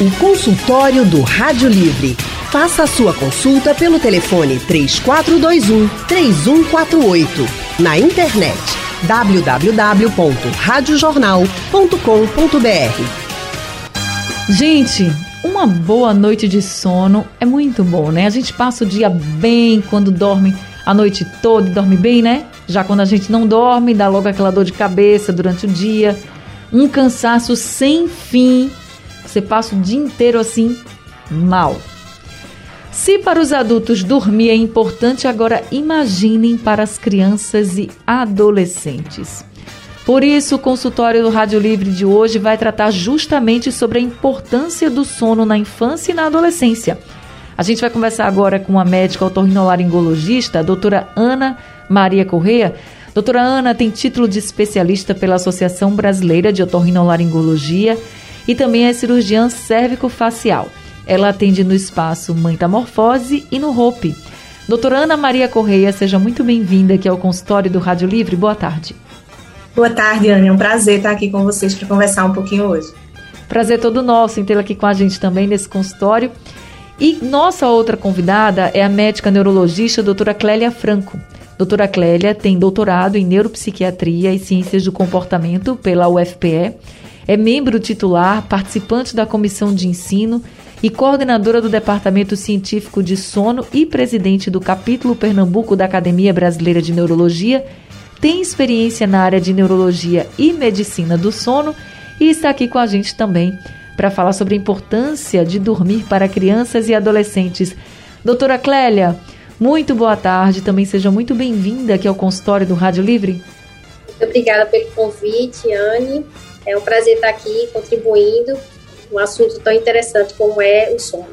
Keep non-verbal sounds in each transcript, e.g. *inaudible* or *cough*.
O consultório do Rádio Livre. Faça a sua consulta pelo telefone 3421 3148. Na internet www.radiojornal.com.br. Gente, uma boa noite de sono é muito bom, né? A gente passa o dia bem quando dorme a noite toda e dorme bem, né? Já quando a gente não dorme, dá logo aquela dor de cabeça durante o dia, um cansaço sem fim você passa o dia inteiro assim, mal. Se para os adultos dormir é importante, agora imaginem para as crianças e adolescentes. Por isso, o consultório do Rádio Livre de hoje vai tratar justamente sobre a importância do sono na infância e na adolescência. A gente vai conversar agora com a médica otorrinolaringologista, a doutora Ana Maria Correia. Doutora Ana tem título de especialista pela Associação Brasileira de Otorrinolaringologia e também é cirurgiã cérvico-facial. Ela atende no espaço Metamorfose e no Hope. Doutora Ana Maria Correia, seja muito bem-vinda aqui ao consultório do Rádio Livre. Boa tarde. Boa tarde, Ana. É um prazer estar aqui com vocês para conversar um pouquinho hoje. Prazer todo nosso em tê-la aqui com a gente também nesse consultório. E nossa outra convidada é a médica neurologista doutora Clélia Franco. Doutora Clélia tem doutorado em neuropsiquiatria e ciências do comportamento pela UFPE é membro titular, participante da comissão de ensino e coordenadora do Departamento Científico de Sono e presidente do capítulo Pernambuco da Academia Brasileira de Neurologia. Tem experiência na área de neurologia e medicina do sono e está aqui com a gente também para falar sobre a importância de dormir para crianças e adolescentes. Doutora Clélia, muito boa tarde, também seja muito bem-vinda aqui ao consultório do Rádio Livre. Muito obrigada pelo convite, Anne. É um prazer estar aqui contribuindo um assunto tão interessante como é o sono.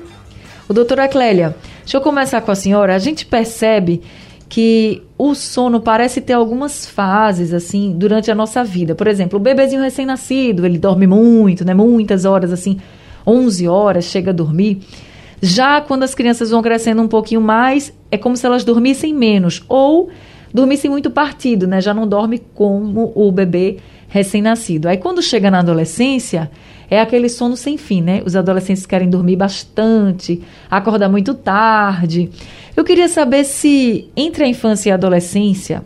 O doutora Clélia, deixa eu começar com a senhora. A gente percebe que o sono parece ter algumas fases assim durante a nossa vida. Por exemplo, o bebezinho recém-nascido, ele dorme muito, né? Muitas horas assim, 11 horas chega a dormir. Já quando as crianças vão crescendo um pouquinho mais, é como se elas dormissem menos ou dormissem muito partido, né? Já não dorme como o bebê recém-nascido. Aí quando chega na adolescência, é aquele sono sem fim, né? Os adolescentes querem dormir bastante, acordar muito tarde. Eu queria saber se entre a infância e a adolescência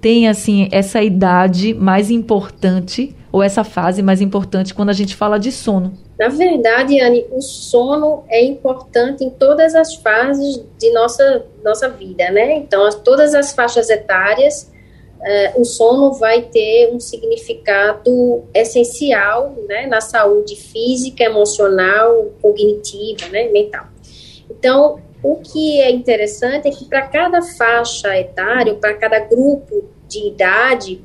tem assim essa idade mais importante ou essa fase mais importante quando a gente fala de sono. Na verdade, Anne, o sono é importante em todas as fases de nossa, nossa vida, né? Então, todas as faixas etárias, uh, o sono vai ter um significado essencial né, na saúde física, emocional, cognitiva, né, mental. Então, o que é interessante é que para cada faixa etária, para cada grupo de idade,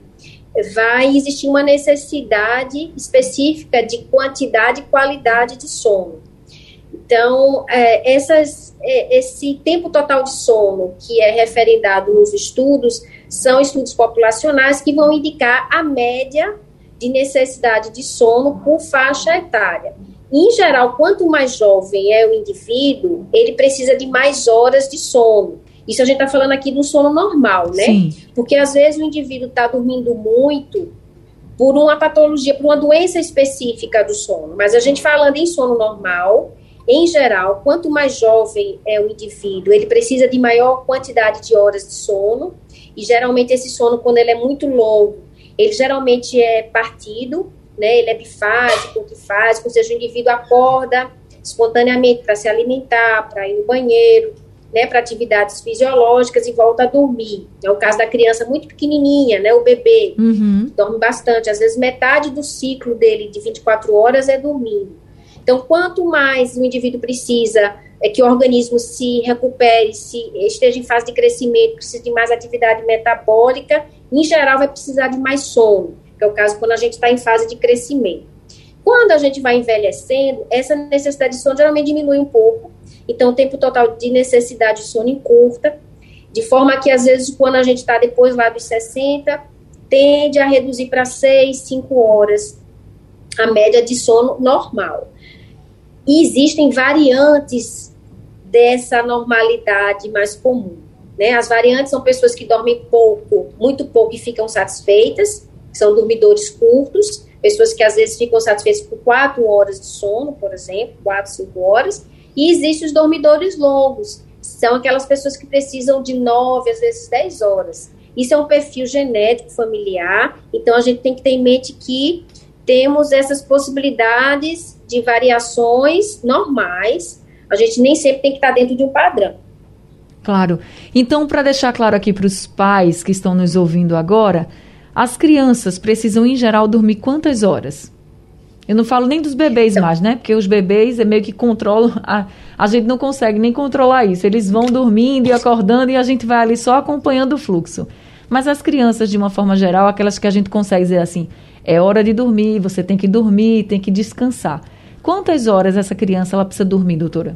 vai existir uma necessidade específica de quantidade e qualidade de sono. Então, é, essas, é, esse tempo total de sono que é referendado nos estudos são estudos populacionais que vão indicar a média de necessidade de sono por faixa etária. Em geral, quanto mais jovem é o indivíduo, ele precisa de mais horas de sono. Isso a gente está falando aqui do sono normal, né? Sim. Porque às vezes o indivíduo está dormindo muito por uma patologia, por uma doença específica do sono. Mas a gente falando em sono normal, em geral, quanto mais jovem é o indivíduo, ele precisa de maior quantidade de horas de sono, e geralmente esse sono, quando ele é muito longo, ele geralmente é partido, né? Ele é bifásico, trifásico, ou seja, o indivíduo acorda espontaneamente para se alimentar, para ir no banheiro, né, para atividades fisiológicas e volta a dormir. É o caso da criança muito pequenininha, né, o bebê, uhum. dorme bastante. Às vezes metade do ciclo dele de 24 horas é dormindo. Então, quanto mais o indivíduo precisa é que o organismo se recupere, se esteja em fase de crescimento, precisa de mais atividade metabólica, em geral vai precisar de mais sono, que é o caso quando a gente está em fase de crescimento. Quando a gente vai envelhecendo, essa necessidade de sono geralmente diminui um pouco, então o tempo total de necessidade de sono encurta, de forma que às vezes quando a gente está depois lá dos 60, tende a reduzir para 6, 5 horas a média de sono normal. E existem variantes dessa normalidade mais comum. Né? As variantes são pessoas que dormem pouco, muito pouco e ficam satisfeitas, são dormidores curtos, pessoas que às vezes ficam satisfeitas por quatro horas de sono, por exemplo, quatro, cinco horas, e existem os dormidores longos, são aquelas pessoas que precisam de nove, às vezes dez horas. Isso é um perfil genético familiar, então a gente tem que ter em mente que temos essas possibilidades de variações normais, a gente nem sempre tem que estar dentro de um padrão. Claro. Então, para deixar claro aqui para os pais que estão nos ouvindo agora, as crianças precisam, em geral, dormir quantas horas? Eu não falo nem dos bebês então, mais, né? Porque os bebês é meio que controlam. A, a gente não consegue nem controlar isso. Eles vão dormindo e acordando e a gente vai ali só acompanhando o fluxo. Mas as crianças, de uma forma geral, aquelas que a gente consegue dizer assim: é hora de dormir, você tem que dormir, tem que descansar. Quantas horas essa criança ela precisa dormir, doutora?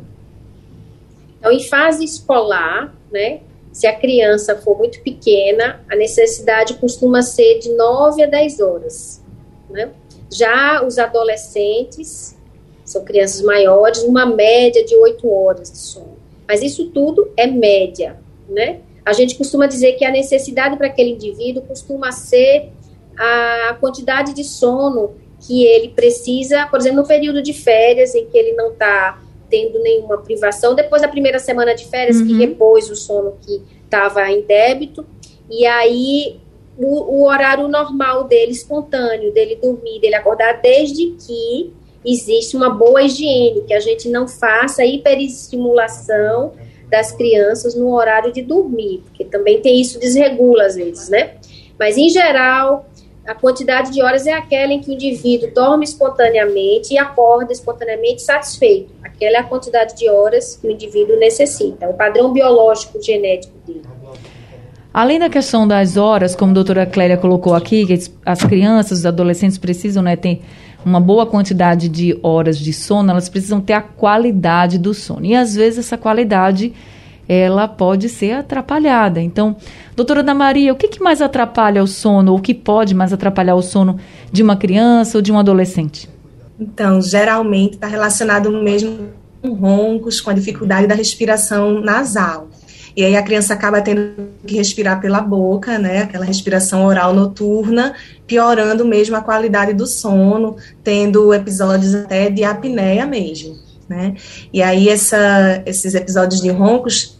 Então, em fase escolar, né, se a criança for muito pequena, a necessidade costuma ser de 9 a 10 horas. Né? Já os adolescentes, são crianças maiores, uma média de 8 horas de sono. Mas isso tudo é média, né? A gente costuma dizer que a necessidade para aquele indivíduo costuma ser a quantidade de sono que ele precisa, por exemplo, no período de férias, em que ele não está tendo nenhuma privação. Depois da primeira semana de férias, uhum. que repôs o sono que estava em débito, e aí o, o, horário normal dele, espontâneo, dele dormir, dele acordar, desde que existe uma boa higiene, que a gente não faça hiperestimulação das crianças no horário de dormir, porque também tem isso desregula às vezes, né? Mas em geral, a quantidade de horas é aquela em que o indivíduo dorme espontaneamente e acorda espontaneamente satisfeito. Aquela é a quantidade de horas que o indivíduo necessita, o padrão biológico genético dele. Além da questão das horas, como a doutora Clélia colocou aqui, que as crianças, os adolescentes precisam né, ter uma boa quantidade de horas de sono, elas precisam ter a qualidade do sono. E às vezes essa qualidade ela pode ser atrapalhada. Então, doutora Ana Maria, o que, que mais atrapalha o sono, ou o que pode mais atrapalhar o sono de uma criança ou de um adolescente? Então, geralmente está relacionado mesmo com roncos, com a dificuldade da respiração nasal. E aí a criança acaba tendo que respirar pela boca, né? Aquela respiração oral noturna, piorando mesmo a qualidade do sono, tendo episódios até de apneia mesmo. Né? E aí essa, esses episódios de roncos,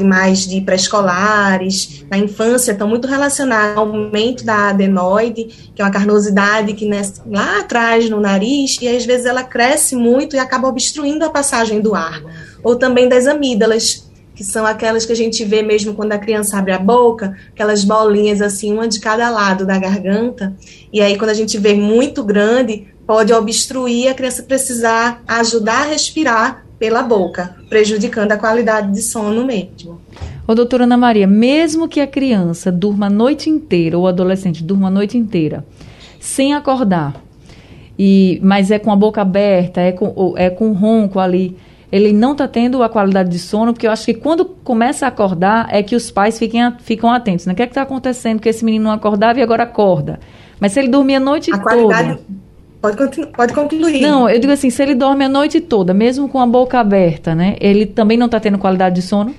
mais de pré-escolares, na infância, estão muito relacionados ao aumento da adenoide, que é uma carnosidade que nasce lá atrás no nariz, e às vezes ela cresce muito e acaba obstruindo a passagem do ar. Ou também das amígdalas, que são aquelas que a gente vê mesmo quando a criança abre a boca, aquelas bolinhas assim, uma de cada lado da garganta. E aí, quando a gente vê muito grande, pode obstruir a criança precisar ajudar a respirar pela boca, prejudicando a qualidade de sono mesmo. Ô, doutora Ana Maria, mesmo que a criança durma a noite inteira, ou o adolescente durma a noite inteira, sem acordar, e mas é com a boca aberta, é com, é com ronco ali, ele não está tendo a qualidade de sono, porque eu acho que quando começa a acordar é que os pais fiquem, ficam atentos. Né? O que é está acontecendo que esse menino não acordava e agora acorda? Mas se ele dormia a noite a toda... Pode, pode concluir. Não, eu digo assim, se ele dorme a noite toda, mesmo com a boca aberta, né? Ele também não está tendo qualidade de sono?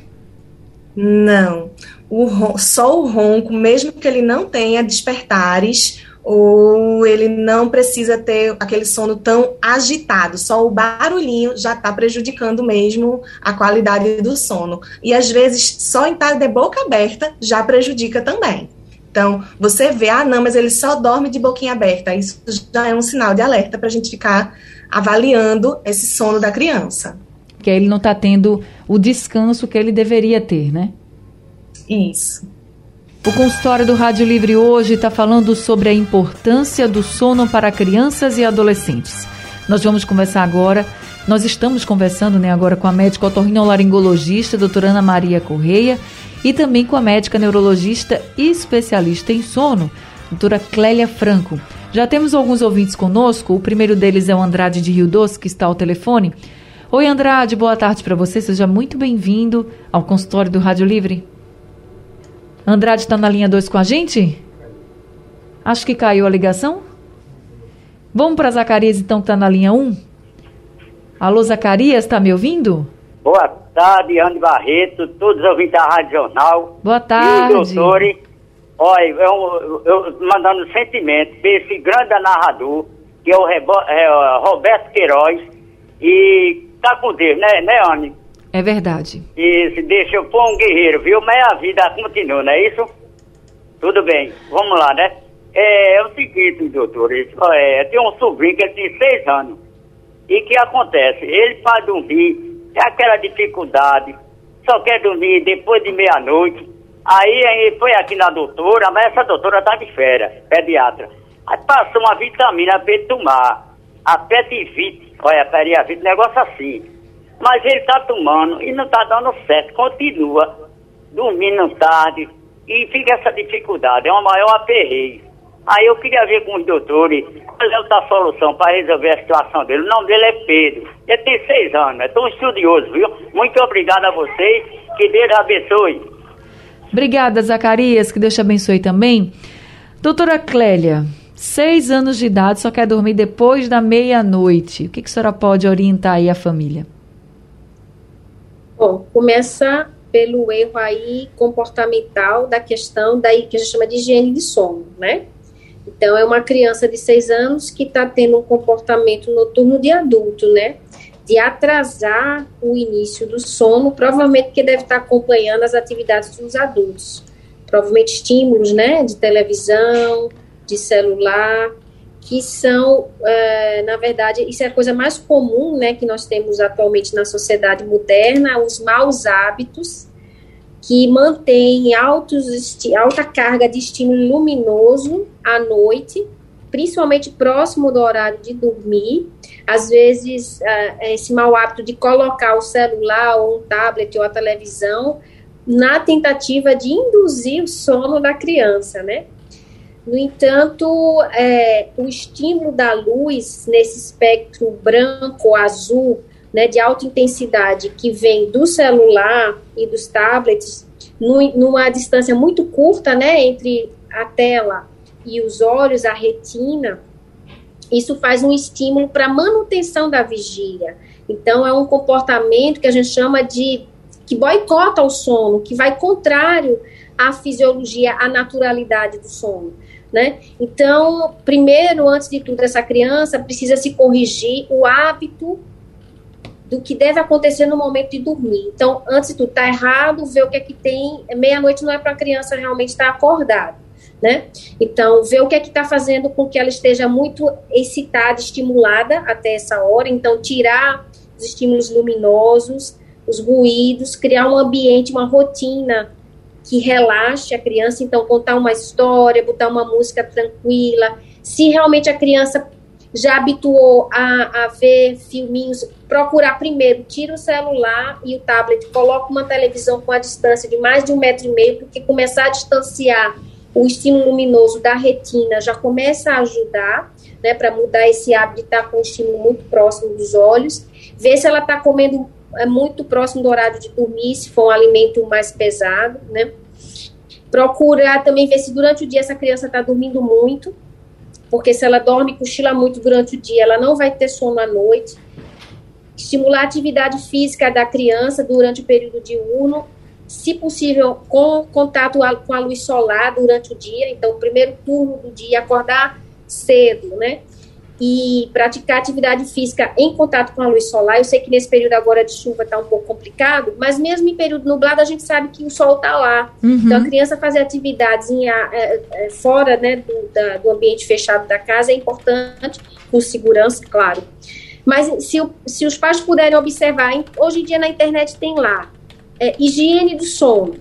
Não. O, só o ronco, mesmo que ele não tenha despertares, ou ele não precisa ter aquele sono tão agitado, só o barulhinho já está prejudicando mesmo a qualidade do sono. E às vezes só em estar de boca aberta já prejudica também. Então, você vê, ah, não, mas ele só dorme de boquinha aberta. Isso já é um sinal de alerta para a gente ficar avaliando esse sono da criança. Que ele não está tendo o descanso que ele deveria ter, né? Isso. O consultório do Rádio Livre hoje está falando sobre a importância do sono para crianças e adolescentes. Nós vamos conversar agora. Nós estamos conversando né, agora com a médica otorrinolaringologista, doutora Ana Maria Correia, e também com a médica neurologista e especialista em sono, doutora Clélia Franco. Já temos alguns ouvintes conosco, o primeiro deles é o Andrade de Rio Doce, que está ao telefone. Oi, Andrade, boa tarde para você, seja muito bem-vindo ao consultório do Rádio Livre. Andrade está na linha 2 com a gente? Acho que caiu a ligação. Vamos para Zacarias, então, que está na linha 1. Um. Alô, Zacarias, está me ouvindo? Boa tarde, Andy Barreto, todos os ouvintes da Rádio Jornal. Boa tarde. E os doutores. Olha, eu, eu mandando sentimento para esse grande narrador, que é o Rebo, é, Roberto Queiroz, e tá com Deus, né, né, Anne? É verdade. Isso, deixa eu pôr um guerreiro, viu? Mas a vida continua, não é isso? Tudo bem, vamos lá, né? É, é o seguinte, doutor, é, tem um sobrinho que tem seis anos. E que acontece? Ele para dormir, tem aquela dificuldade, só quer dormir depois de meia-noite. Aí, aí foi aqui na doutora, mas essa doutora tá de férias, pediatra. Aí passou uma vitamina para ele tomar, a Petivite, olha, Periavite, negócio assim. Mas ele tá tomando e não tá dando certo, continua dormindo tarde e fica essa dificuldade, é uma maior aperreio. Aí eu queria ver com os doutores qual é a solução para resolver a situação dele. O nome dele é Pedro. Ele tem seis anos, é tão estudioso, viu? Muito obrigado a vocês. Que Deus abençoe. Obrigada, Zacarias. Que Deus te abençoe também. Doutora Clélia, seis anos de idade, só quer dormir depois da meia-noite. O que, que a senhora pode orientar aí a família? Bom, começa pelo erro aí comportamental da questão daí que a gente chama de higiene de sono, né? Então, é uma criança de seis anos que está tendo um comportamento noturno de adulto, né? De atrasar o início do sono, provavelmente que deve estar acompanhando as atividades dos adultos. Provavelmente estímulos, né? De televisão, de celular, que são, é, na verdade, isso é a coisa mais comum, né? Que nós temos atualmente na sociedade moderna, os maus hábitos que mantém altos, alta carga de estímulo luminoso à noite, principalmente próximo do horário de dormir. Às vezes, uh, esse mau hábito de colocar o celular ou um tablet ou a televisão na tentativa de induzir o sono da criança, né? No entanto, é, o estímulo da luz nesse espectro branco, azul, né, de alta intensidade que vem do celular e dos tablets numa distância muito curta, né, entre a tela e os olhos, a retina, isso faz um estímulo para manutenção da vigília. Então, é um comportamento que a gente chama de que boicota o sono, que vai contrário à fisiologia, à naturalidade do sono. Né? Então, primeiro, antes de tudo, essa criança precisa se corrigir o hábito do que deve acontecer no momento de dormir. Então, antes de tudo, tá errado, ver o que é que tem. Meia-noite não é para a criança realmente estar acordada, né? Então, ver o que é que está fazendo com que ela esteja muito excitada, estimulada até essa hora. Então, tirar os estímulos luminosos, os ruídos, criar um ambiente, uma rotina que relaxe a criança. Então, contar uma história, botar uma música tranquila. Se realmente a criança já habituou a, a ver filminhos, procurar primeiro, tira o celular e o tablet, coloca uma televisão com a distância de mais de um metro e meio, porque começar a distanciar o estímulo luminoso da retina já começa a ajudar, né, para mudar esse hábito de estar com o estímulo muito próximo dos olhos, ver se ela está comendo é, muito próximo do horário de dormir, se for um alimento mais pesado, né, procurar também ver se durante o dia essa criança está dormindo muito, porque se ela dorme e cochila muito durante o dia, ela não vai ter sono à noite. Estimular a atividade física da criança durante o período diurno, se possível, com contato com a luz solar durante o dia. Então, o primeiro turno do dia, acordar cedo, né? e praticar atividade física em contato com a luz solar. Eu sei que nesse período agora de chuva está um pouco complicado, mas mesmo em período nublado a gente sabe que o sol está lá. Uhum. Então a criança fazer atividades em, é, é, fora né, do, da, do ambiente fechado da casa é importante, com segurança, claro. Mas se, se os pais puderem observar, hoje em dia na internet tem lá é, higiene do sono,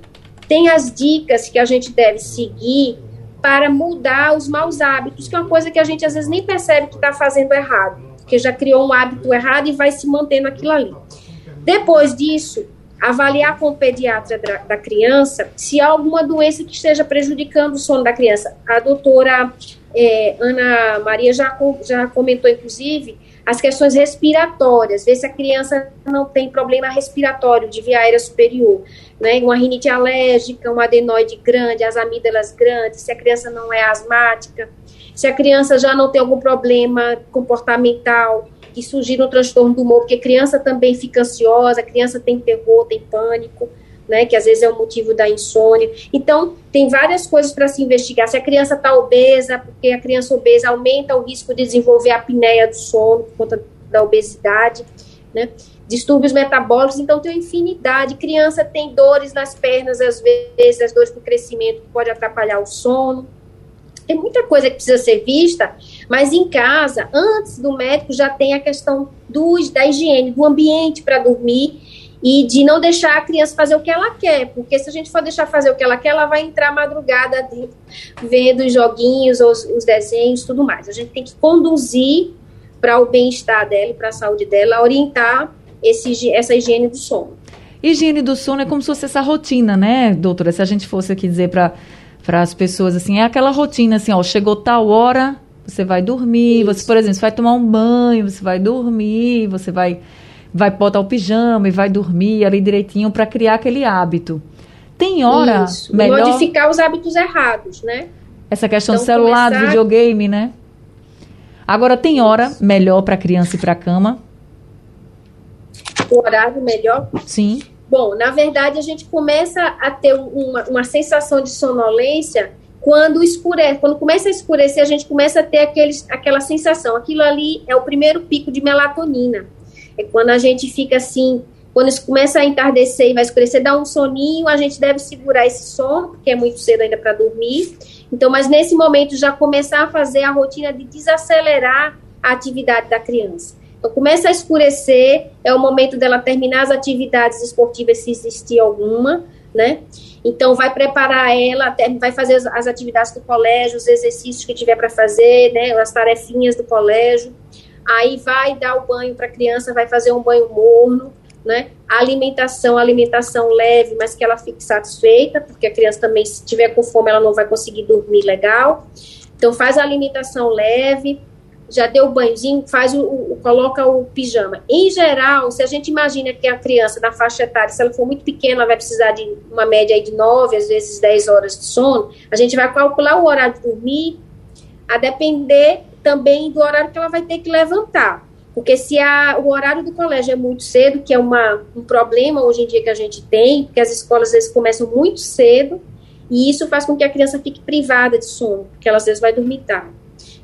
tem as dicas que a gente deve seguir para mudar os maus hábitos, que é uma coisa que a gente às vezes nem percebe que está fazendo errado, porque já criou um hábito errado e vai se mantendo aquilo ali. Depois disso, avaliar com o pediatra da, da criança se há alguma doença que esteja prejudicando o sono da criança. A doutora é, Ana Maria já, já comentou, inclusive, as questões respiratórias, ver se a criança não tem problema respiratório de via aérea superior, né? Uma rinite alérgica, um adenoide grande, as amígdalas grandes, se a criança não é asmática, se a criança já não tem algum problema comportamental que surgir um transtorno do humor, porque a criança também fica ansiosa, a criança tem terror, tem pânico, né, que às vezes é o motivo da insônia. Então, tem várias coisas para se investigar. Se a criança está obesa, porque a criança obesa aumenta o risco de desenvolver apneia do sono por conta da obesidade, né? Distúrbios metabólicos, então tem uma infinidade. Criança tem dores nas pernas, às vezes, as dores do crescimento pode atrapalhar o sono. Tem muita coisa que precisa ser vista, mas em casa, antes do médico, já tem a questão dos, da higiene, do ambiente para dormir e de não deixar a criança fazer o que ela quer, porque se a gente for deixar fazer o que ela quer, ela vai entrar madrugada dentro, vendo os joguinhos, os, os desenhos, tudo mais. A gente tem que conduzir para o bem-estar dela e para a saúde dela, orientar esse, essa higiene do sono. Higiene do sono é como se fosse essa rotina, né, doutora? Se a gente fosse aqui dizer para para as pessoas assim, é aquela rotina assim, ó, chegou tal hora, você vai dormir, Isso. você, por exemplo, você vai tomar um banho, você vai dormir, você vai vai botar o pijama e vai dormir ali direitinho para criar aquele hábito. Tem hora Isso. melhor modificar os hábitos errados, né? Essa questão então, celular, começar... videogame, né? Agora tem hora melhor para criança ir para cama? O horário melhor? Sim. Bom, na verdade a gente começa a ter uma, uma sensação de sonolência quando escurece, quando começa a escurecer, a gente começa a ter aqueles, aquela sensação. Aquilo ali é o primeiro pico de melatonina. É quando a gente fica assim, quando isso começa a entardecer e vai escurecer, dá um soninho, a gente deve segurar esse sono, porque é muito cedo ainda para dormir. Então, mas nesse momento já começar a fazer a rotina de desacelerar a atividade da criança. Então, começa a escurecer, é o momento dela terminar as atividades esportivas, se existir alguma, né? Então, vai preparar ela, vai fazer as atividades do colégio, os exercícios que tiver para fazer, né? As tarefinhas do colégio aí vai dar o banho para a criança, vai fazer um banho morno, né? Alimentação, alimentação leve, mas que ela fique satisfeita, porque a criança também, se tiver com fome, ela não vai conseguir dormir legal. Então, faz a alimentação leve, já deu o banhozinho, faz o, o, coloca o pijama. Em geral, se a gente imagina que a criança na faixa etária, se ela for muito pequena, ela vai precisar de uma média de 9, às vezes 10 horas de sono, a gente vai calcular o horário de dormir, a depender também do horário que ela vai ter que levantar. Porque se a, o horário do colégio é muito cedo, que é uma, um problema hoje em dia que a gente tem, porque as escolas às vezes começam muito cedo, e isso faz com que a criança fique privada de sono, porque ela às vezes vai dormir tarde.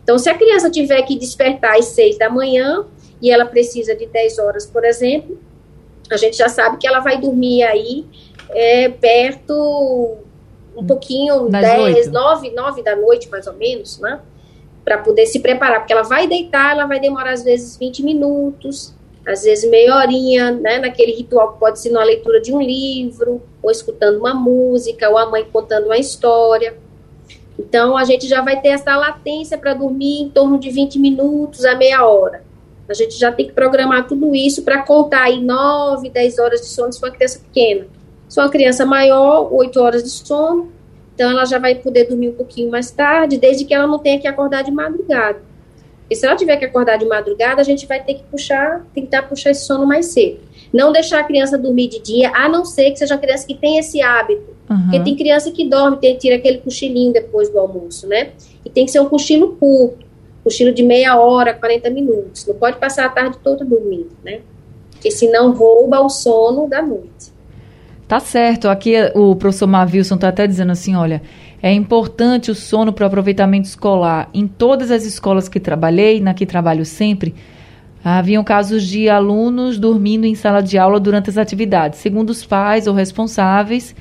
Então, se a criança tiver que despertar às seis da manhã, e ela precisa de 10 horas, por exemplo, a gente já sabe que ela vai dormir aí é, perto, um pouquinho, das 10, 9, 9 da noite, mais ou menos, né? Para poder se preparar, porque ela vai deitar, ela vai demorar às vezes 20 minutos, às vezes meia horinha, né, naquele ritual que pode ser na leitura de um livro, ou escutando uma música, ou a mãe contando uma história. Então, a gente já vai ter essa latência para dormir em torno de 20 minutos a meia hora. A gente já tem que programar tudo isso para contar aí 9, 10 horas de sono se for uma criança pequena. Se for uma criança maior, 8 horas de sono, então, ela já vai poder dormir um pouquinho mais tarde, desde que ela não tenha que acordar de madrugada. E se ela tiver que acordar de madrugada, a gente vai ter que puxar, tentar puxar esse sono mais cedo. Não deixar a criança dormir de dia, a não ser que seja uma criança que tem esse hábito. Uhum. Porque tem criança que dorme, tem, tira aquele cochilinho depois do almoço, né? E tem que ser um cochilo curto, cochilo de meia hora, 40 minutos. Não pode passar a tarde toda dormindo, né? Porque senão rouba o sono da noite. Tá certo. Aqui o professor Mavilson está até dizendo assim: olha, é importante o sono para o aproveitamento escolar. Em todas as escolas que trabalhei, na que trabalho sempre, haviam casos de alunos dormindo em sala de aula durante as atividades. Segundo os pais ou responsáveis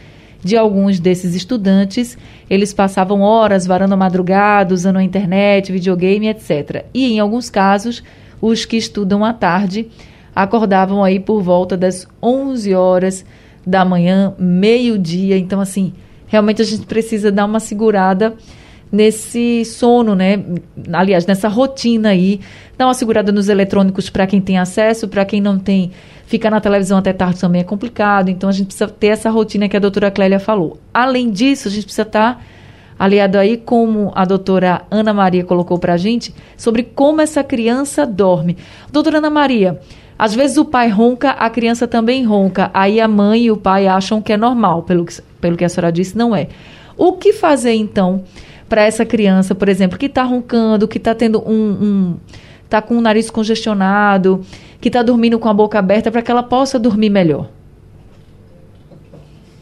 de alguns desses estudantes, eles passavam horas varando a madrugada, usando a internet, videogame, etc. E em alguns casos, os que estudam à tarde acordavam aí por volta das 11 horas da manhã, meio-dia. Então, assim, realmente a gente precisa dar uma segurada nesse sono, né? Aliás, nessa rotina aí. Dar uma segurada nos eletrônicos para quem tem acesso, para quem não tem. Ficar na televisão até tarde também é complicado. Então, a gente precisa ter essa rotina que a doutora Clélia falou. Além disso, a gente precisa estar. Tá aliado aí, como a doutora Ana Maria colocou para a gente, sobre como essa criança dorme. Doutora Ana Maria, às vezes o pai ronca, a criança também ronca. Aí a mãe e o pai acham que é normal, pelo que, pelo que a senhora disse, não é. O que fazer então para essa criança, por exemplo, que está roncando, que está tendo um, um está com o nariz congestionado, que está dormindo com a boca aberta, para que ela possa dormir melhor?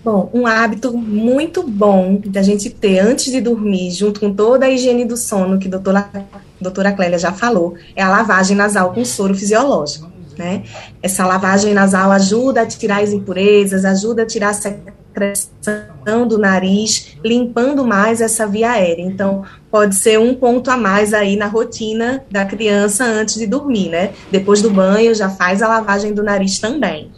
Bom, um hábito muito bom da gente ter antes de dormir, junto com toda a higiene do sono que a doutora, a doutora Clélia já falou, é a lavagem nasal com soro fisiológico. Né? Essa lavagem nasal ajuda a tirar as impurezas, ajuda a tirar a secreção do nariz, limpando mais essa via aérea. Então, pode ser um ponto a mais aí na rotina da criança antes de dormir, né? Depois do banho, já faz a lavagem do nariz também.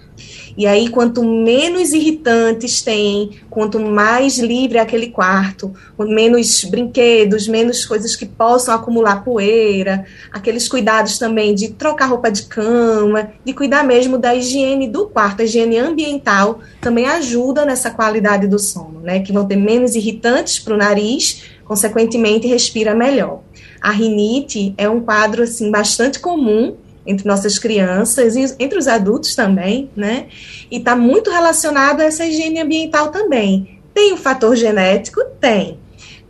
E aí, quanto menos irritantes tem, quanto mais livre é aquele quarto, menos brinquedos, menos coisas que possam acumular poeira, aqueles cuidados também de trocar roupa de cama, de cuidar mesmo da higiene do quarto, a higiene ambiental também ajuda nessa qualidade do sono, né? Que vão ter menos irritantes para o nariz, consequentemente respira melhor. A rinite é um quadro assim bastante comum entre nossas crianças e entre os adultos também, né? E está muito relacionado a essa higiene ambiental também. Tem o fator genético? Tem.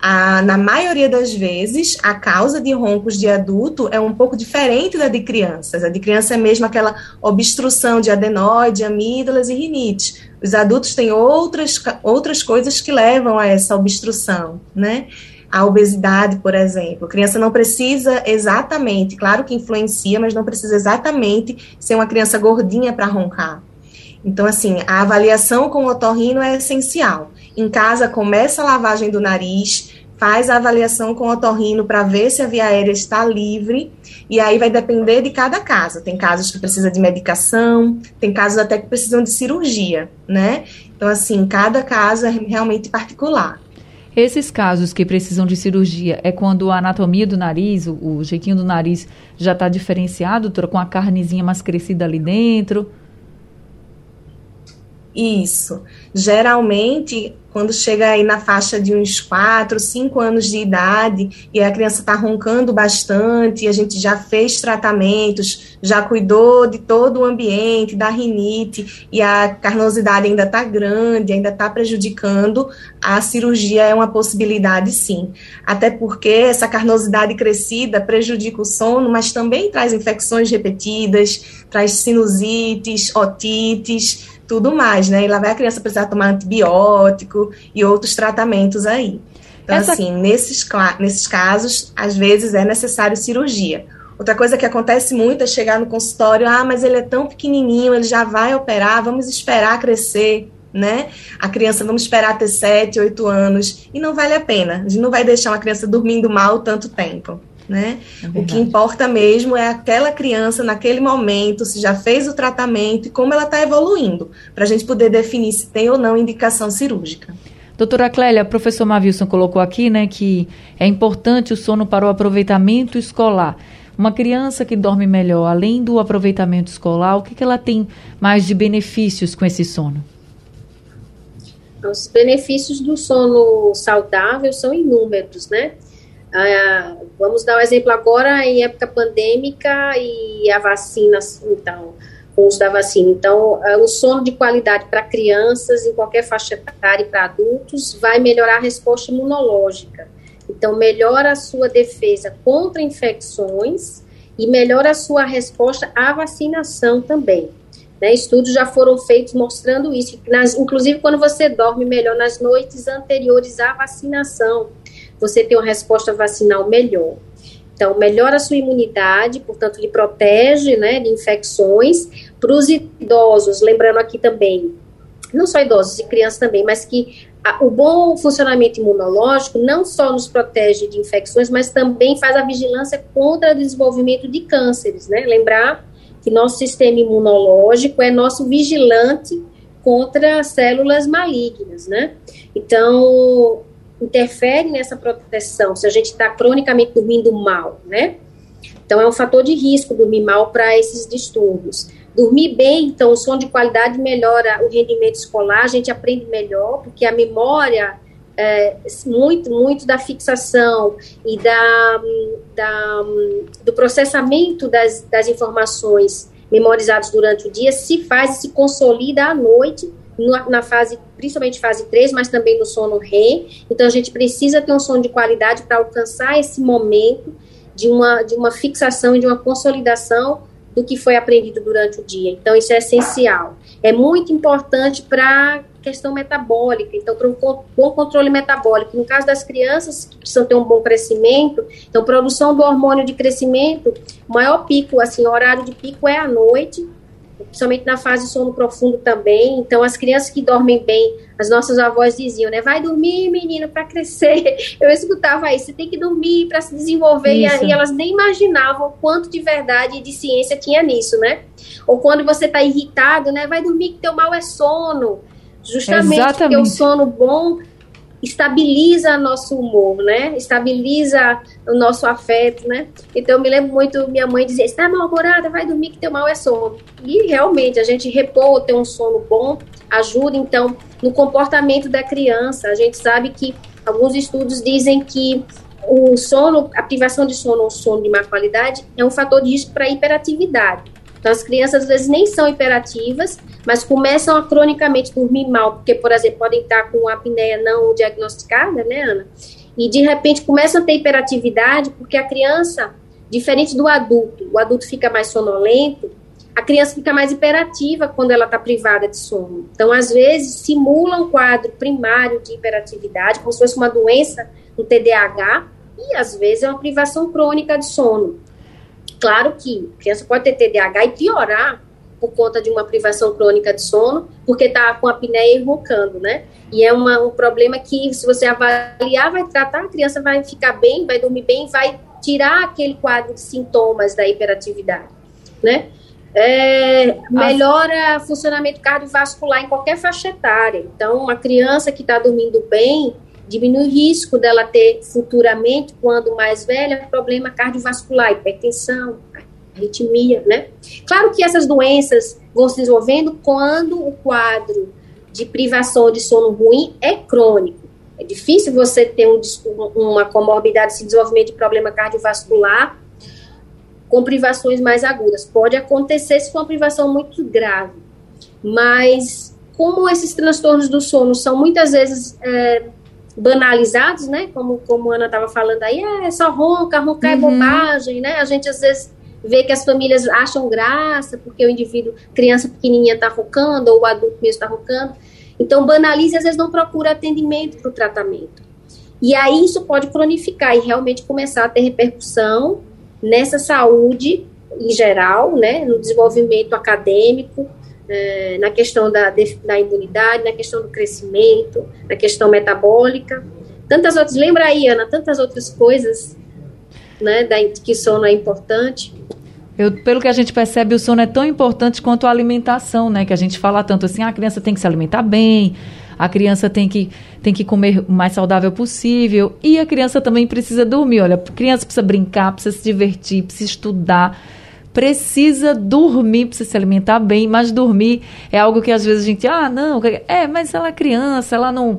A, na maioria das vezes, a causa de roncos de adulto é um pouco diferente da de crianças. A de criança é mesmo aquela obstrução de adenoide, amígdalas e rinite. Os adultos têm outras, outras coisas que levam a essa obstrução, né? A obesidade, por exemplo. A criança não precisa exatamente, claro que influencia, mas não precisa exatamente ser uma criança gordinha para roncar. Então, assim, a avaliação com o otorrino é essencial. Em casa, começa a lavagem do nariz, faz a avaliação com o otorrino para ver se a via aérea está livre, e aí vai depender de cada caso. Tem casos que precisam de medicação, tem casos até que precisam de cirurgia, né? Então, assim, cada caso é realmente particular. Esses casos que precisam de cirurgia é quando a anatomia do nariz, o, o do nariz já está diferenciado, com a carnezinha mais crescida ali dentro? Isso. Geralmente, quando chega aí na faixa de uns 4, 5 anos de idade e a criança está roncando bastante, a gente já fez tratamentos, já cuidou de todo o ambiente, da rinite, e a carnosidade ainda está grande, ainda está prejudicando, a cirurgia é uma possibilidade sim. Até porque essa carnosidade crescida prejudica o sono, mas também traz infecções repetidas, traz sinusites, otites, tudo mais, né? E lá vai a criança precisar tomar antibiótico e outros tratamentos aí. Então, Essa... assim, nesses, nesses casos, às vezes é necessário cirurgia. Outra coisa que acontece muito é chegar no consultório, ah, mas ele é tão pequenininho, ele já vai operar, vamos esperar crescer, né? A criança, vamos esperar ter 7, 8 anos, e não vale a pena. A gente não vai deixar uma criança dormindo mal tanto tempo né? É o que importa mesmo é aquela criança naquele momento, se já fez o tratamento e como ela está evoluindo, para a gente poder definir se tem ou não indicação cirúrgica. Doutora Clélia, o professor Mavilson colocou aqui, né, que é importante o sono para o aproveitamento escolar. Uma criança que dorme melhor, além do aproveitamento escolar, o que, que ela tem mais de benefícios com esse sono? Os benefícios do sono saudável são inúmeros, né? Ah, vamos dar um exemplo agora em época pandêmica e a vacina, então, o uso da vacina. Então, ah, o sono de qualidade para crianças em qualquer faixa etária e para adultos vai melhorar a resposta imunológica. Então, melhora a sua defesa contra infecções e melhora a sua resposta à vacinação também. Né, estudos já foram feitos mostrando isso, nas, inclusive quando você dorme melhor nas noites anteriores à vacinação você tem uma resposta vacinal melhor. Então, melhora a sua imunidade, portanto, lhe protege né, de infecções. Para os idosos, lembrando aqui também, não só idosos e crianças também, mas que a, o bom funcionamento imunológico não só nos protege de infecções, mas também faz a vigilância contra o desenvolvimento de cânceres, né? Lembrar que nosso sistema imunológico é nosso vigilante contra células malignas, né? Então, interfere nessa proteção, se a gente está cronicamente dormindo mal, né? Então, é um fator de risco dormir mal para esses distúrbios. Dormir bem, então, o sono de qualidade melhora o rendimento escolar, a gente aprende melhor, porque a memória, é, muito, muito da fixação e da, da, do processamento das, das informações memorizadas durante o dia se faz se consolida à noite na fase, principalmente fase 3, mas também no sono REM. Então, a gente precisa ter um sono de qualidade para alcançar esse momento de uma, de uma fixação e de uma consolidação do que foi aprendido durante o dia. Então, isso é essencial. É muito importante para questão metabólica, então para um bom controle metabólico. No caso das crianças que precisam ter um bom crescimento, então produção do hormônio de crescimento, o maior pico, assim, o horário de pico é à noite, principalmente na fase de sono profundo também. Então, as crianças que dormem bem, as nossas avós diziam, né? Vai dormir, menino, para crescer. *laughs* Eu escutava isso, você tem que dormir para se desenvolver. Isso. E, elas nem imaginavam quanto de verdade e de ciência tinha nisso, né? Ou quando você está irritado, né? Vai dormir que teu mal é sono. Justamente Exatamente. porque o sono bom estabiliza nosso humor, né? Estabiliza o nosso afeto, né? Então eu me lembro muito, minha mãe dizia, está mal-humorada, vai dormir que teu mal é sono. E realmente, a gente repor, ter um sono bom, ajuda então no comportamento da criança. A gente sabe que alguns estudos dizem que o sono, a privação de sono ou sono de má qualidade é um fator de risco para hiperatividade. Então, as crianças às vezes nem são hiperativas, mas começam a cronicamente dormir mal, porque, por exemplo, podem estar com apneia não diagnosticada, né, Ana? E de repente começam a ter hiperatividade, porque a criança, diferente do adulto, o adulto fica mais sonolento, a criança fica mais hiperativa quando ela está privada de sono. Então, às vezes, simula um quadro primário de hiperatividade, como se fosse uma doença, um TDAH, e às vezes é uma privação crônica de sono. Claro que a criança pode ter TDAH e piorar por conta de uma privação crônica de sono, porque está com a apneia e roncando, né? E é uma, um problema que, se você avaliar, vai tratar, a criança vai ficar bem, vai dormir bem, vai tirar aquele quadro de sintomas da hiperatividade, né? É, melhora o funcionamento cardiovascular em qualquer faixa etária. Então, uma criança que está dormindo bem, diminui o risco dela ter futuramente, quando mais velha, problema cardiovascular, hipertensão, arritmia, né? Claro que essas doenças vão se desenvolvendo quando o quadro de privação de sono ruim é crônico. É difícil você ter um, uma comorbidade, esse desenvolvimento de problema cardiovascular com privações mais agudas. Pode acontecer se for uma privação muito grave, mas como esses transtornos do sono são muitas vezes é, banalizados, né? Como, como a Ana estava falando aí, é só ronca, roncar é uhum. é bobagem, né? A gente às vezes vê que as famílias acham graça porque o indivíduo, criança pequenininha está roncando ou o adulto mesmo está roncando. Então banaliza e às vezes não procura atendimento para o tratamento. E aí isso pode cronificar e realmente começar a ter repercussão nessa saúde em geral, né? No desenvolvimento acadêmico, é, na questão da, da imunidade, na questão do crescimento, na questão metabólica, tantas outras. Lembra aí, Ana, tantas outras coisas, né, da, que sono é importante. Eu, pelo que a gente percebe, o sono é tão importante quanto a alimentação, né? Que a gente fala tanto assim, ah, a criança tem que se alimentar bem, a criança tem que, tem que comer o mais saudável possível e a criança também precisa dormir. Olha, a criança precisa brincar, precisa se divertir, precisa estudar precisa dormir, precisa se alimentar bem, mas dormir é algo que às vezes a gente, ah, não, é, mas ela é criança, ela não,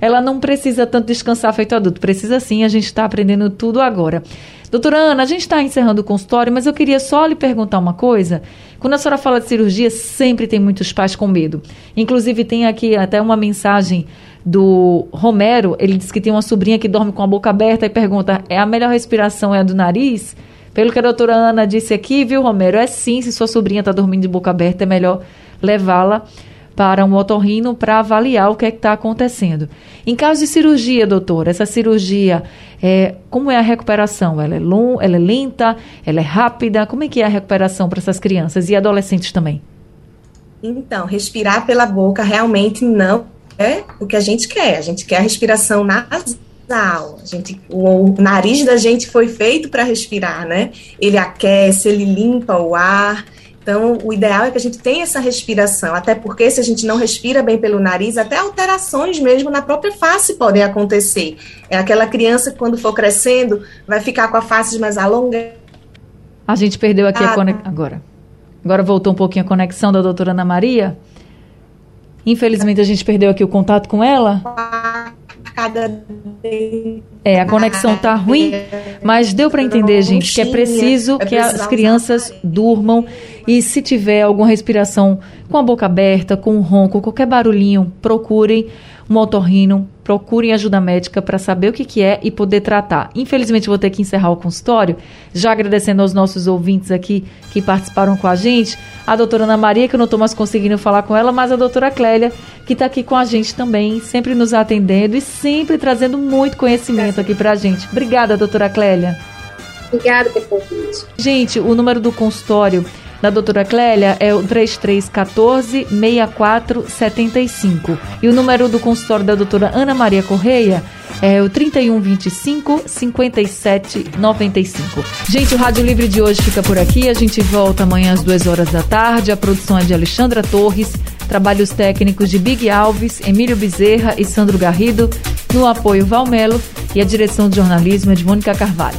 ela não precisa tanto descansar feito adulto. Precisa sim, a gente está aprendendo tudo agora. Doutora Ana, a gente está encerrando o consultório, mas eu queria só lhe perguntar uma coisa. Quando a senhora fala de cirurgia, sempre tem muitos pais com medo. Inclusive, tem aqui até uma mensagem do Romero. Ele diz que tem uma sobrinha que dorme com a boca aberta e pergunta: é a melhor respiração é a do nariz? Pelo que a doutora Ana disse aqui, viu, Romero? É sim, se sua sobrinha está dormindo de boca aberta, é melhor levá-la para um otorrino para avaliar o que é está acontecendo. Em caso de cirurgia, doutora, essa cirurgia, é, como é a recuperação? Ela é, long, ela é lenta? Ela é rápida? Como é que é a recuperação para essas crianças e adolescentes também? Então, respirar pela boca realmente não é o que a gente quer. A gente quer a respiração nasal nasal. A gente, o, o nariz da gente foi feito para respirar, né? Ele aquece, ele limpa o ar. Então, o ideal é que a gente tenha essa respiração, até porque se a gente não respira bem pelo nariz, até alterações mesmo na própria face podem acontecer. É aquela criança que, quando for crescendo, vai ficar com a face mais alongada. A gente perdeu aqui a conexão. Agora. Agora voltou um pouquinho a conexão da doutora Ana Maria. Infelizmente, a gente perdeu aqui o contato com ela cada É, a conexão tá ruim, mas deu para entender, gente, que é preciso que as crianças durmam. E se tiver alguma respiração com a boca aberta, com um ronco, qualquer barulhinho, procurem um otorrino, procurem ajuda médica para saber o que, que é e poder tratar. Infelizmente, vou ter que encerrar o consultório, já agradecendo aos nossos ouvintes aqui que participaram com a gente, a doutora Ana Maria, que eu não estou mais conseguindo falar com ela, mas a doutora Clélia, que está aqui com a gente também, sempre nos atendendo e sempre trazendo muito conhecimento aqui para a gente. Obrigada, doutora Clélia. Obrigada pelo convite. Gente, o número do consultório da doutora Clélia é o 3314 6475. E o número do consultório da doutora Ana Maria Correia é o 3125 5795. Gente, o Rádio Livre de hoje fica por aqui. A gente volta amanhã às duas horas da tarde. A produção é de Alexandra Torres, trabalhos técnicos de Big Alves, Emílio Bezerra e Sandro Garrido, no apoio Valmelo e a direção de jornalismo é de Mônica Carvalho.